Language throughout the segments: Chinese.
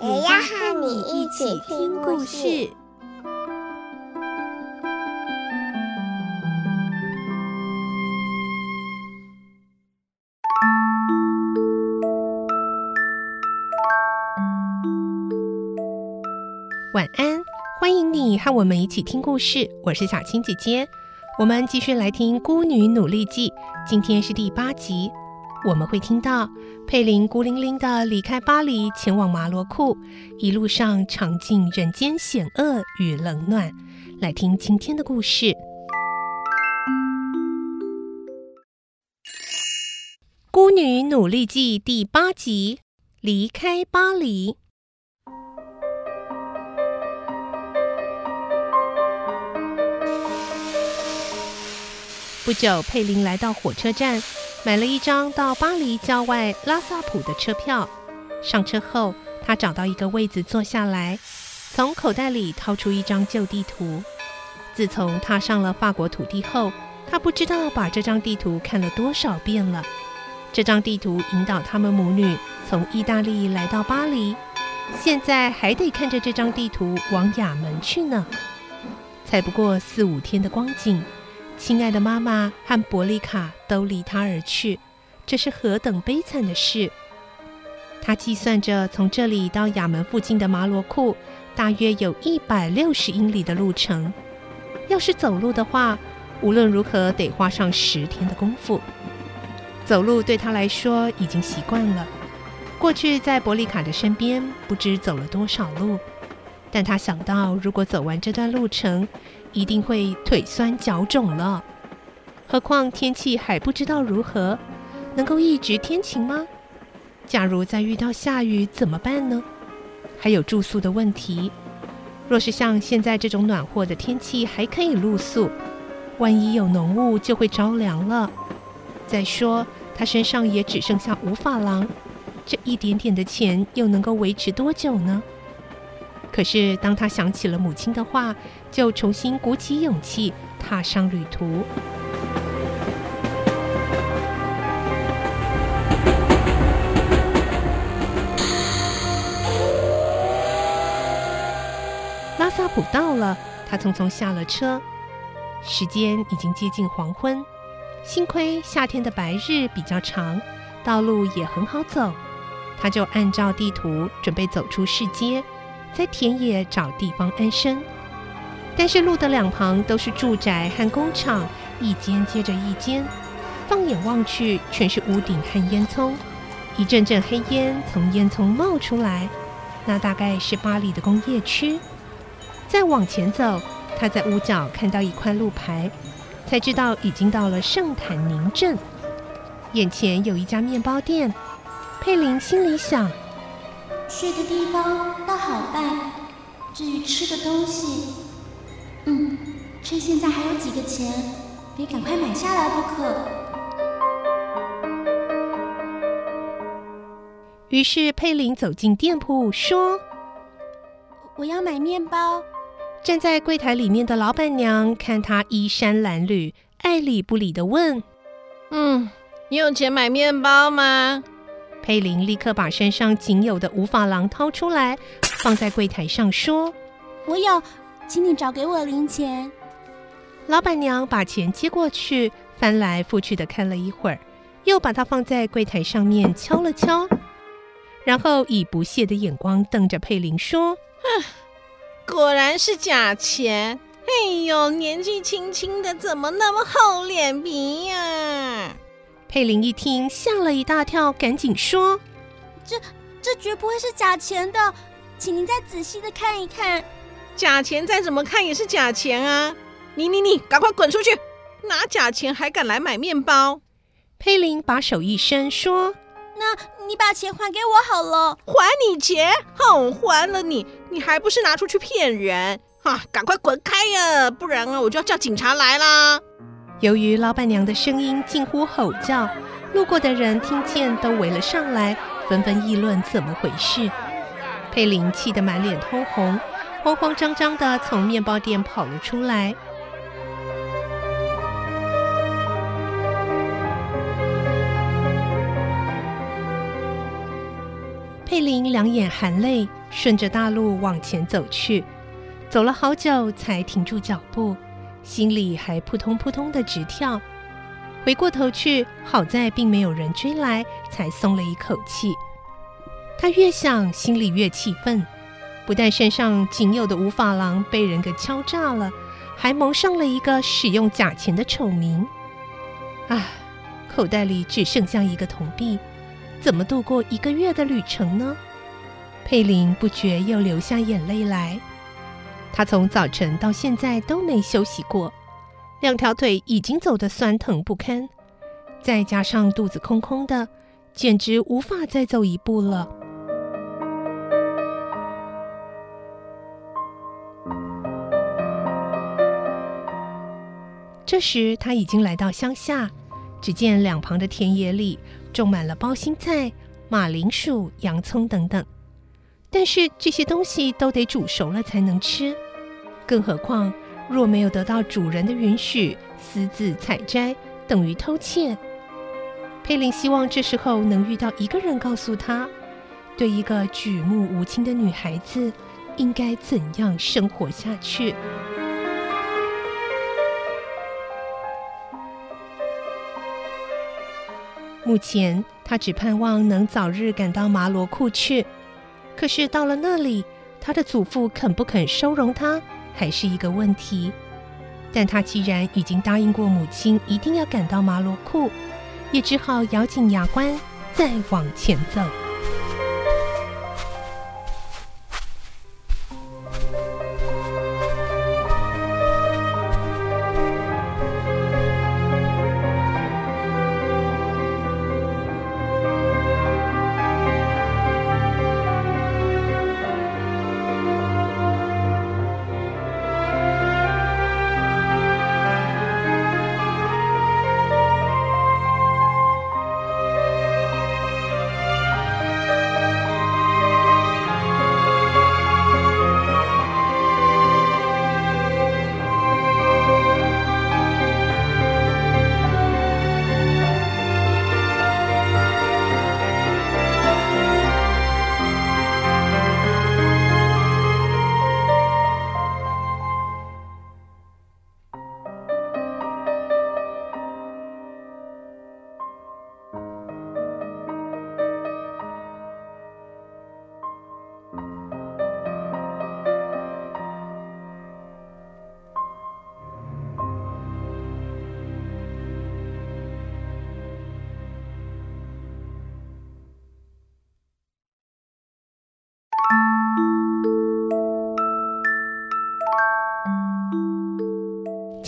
也要和你一起听故事。晚安，欢迎你和我们一起听故事。我是小青姐姐，我们继续来听《孤女努力记》，今天是第八集。我们会听到佩林孤零零的离开巴黎，前往马罗库，一路上尝尽人间险恶与冷暖。来听今天的故事，《孤女努力记》第八集：离开巴黎。不久，佩林来到火车站，买了一张到巴黎郊外拉萨普的车票。上车后，他找到一个位子坐下来，从口袋里掏出一张旧地图。自从踏上了法国土地后，他不知道把这张地图看了多少遍了。这张地图引导他们母女从意大利来到巴黎，现在还得看着这张地图往亚门去呢。才不过四五天的光景。亲爱的妈妈和伯利卡都离他而去，这是何等悲惨的事！他计算着从这里到亚门附近的马罗库，大约有一百六十英里的路程。要是走路的话，无论如何得花上十天的功夫。走路对他来说已经习惯了。过去在伯利卡的身边，不知走了多少路，但他想到，如果走完这段路程，一定会腿酸脚肿了，何况天气还不知道如何，能够一直天晴吗？假如再遇到下雨怎么办呢？还有住宿的问题，若是像现在这种暖和的天气还可以露宿，万一有浓雾就会着凉了。再说他身上也只剩下五法郎，这一点点的钱又能够维持多久呢？可是，当他想起了母亲的话，就重新鼓起勇气踏上旅途。拉萨普到了，他匆匆下了车。时间已经接近黄昏，幸亏夏天的白日比较长，道路也很好走，他就按照地图准备走出市街。在田野找地方安身，但是路的两旁都是住宅和工厂，一间接着一间，放眼望去全是屋顶和烟囱，一阵阵黑烟从烟囱冒出来，那大概是巴黎的工业区。再往前走，他在屋角看到一块路牌，才知道已经到了圣坦宁镇。眼前有一家面包店，佩林心里想。睡的地方倒好办，至于吃的东西，嗯，趁现在还有几个钱，得赶快买下来不可。于是佩林走进店铺，说：“我要买面包。”站在柜台里面的老板娘看他衣衫褴褛，爱理不理的问：“嗯，你有钱买面包吗？”佩林立刻把身上仅有的五法郎掏出来，放在柜台上，说：“我有，请你找给我零钱。”老板娘把钱接过去，翻来覆去的看了一会儿，又把它放在柜台上面敲了敲，然后以不屑的眼光瞪着佩林说：“哼，果然是假钱！哎呦，年纪轻轻的怎么那么厚脸皮呀？”佩林一听，吓了一大跳，赶紧说：“这这绝不会是假钱的，请您再仔细的看一看。假钱再怎么看也是假钱啊！你你你，赶快滚出去！拿假钱还敢来买面包？”佩林把手一伸，说：“那你把钱还给我好了。还你钱？哼，还了你，你还不是拿出去骗人？哈，赶快滚开呀，不然啊，我就要叫警察来啦。由于老板娘的声音近乎吼叫，路过的人听见都围了上来，纷纷议论怎么回事。佩林气得满脸通红，慌慌张张的从面包店跑了出来。佩林两眼含泪，顺着大路往前走去，走了好久才停住脚步。心里还扑通扑通的直跳，回过头去，好在并没有人追来，才松了一口气。他越想，心里越气愤，不但身上仅有的五法郎被人给敲诈了，还蒙上了一个使用假钱的丑名。唉，口袋里只剩下一个铜币，怎么度过一个月的旅程呢？佩林不觉又流下眼泪来。他从早晨到现在都没休息过，两条腿已经走得酸疼不堪，再加上肚子空空的，简直无法再走一步了。这时他已经来到乡下，只见两旁的田野里种满了包心菜、马铃薯、洋葱等等。但是这些东西都得煮熟了才能吃，更何况若没有得到主人的允许，私自采摘等于偷窃。佩林希望这时候能遇到一个人告诉他，对一个举目无亲的女孩子应该怎样生活下去。目前他只盼望能早日赶到麻罗库去。可是到了那里，他的祖父肯不肯收容他，还是一个问题。但他既然已经答应过母亲，一定要赶到麻罗库，也只好咬紧牙关，再往前走。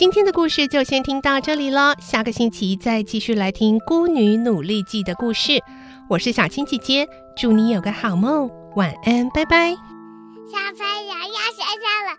今天的故事就先听到这里了，下个星期再继续来听《孤女努力记》的故事。我是小青姐姐，祝你有个好梦，晚安，拜拜。小朋友要睡觉了，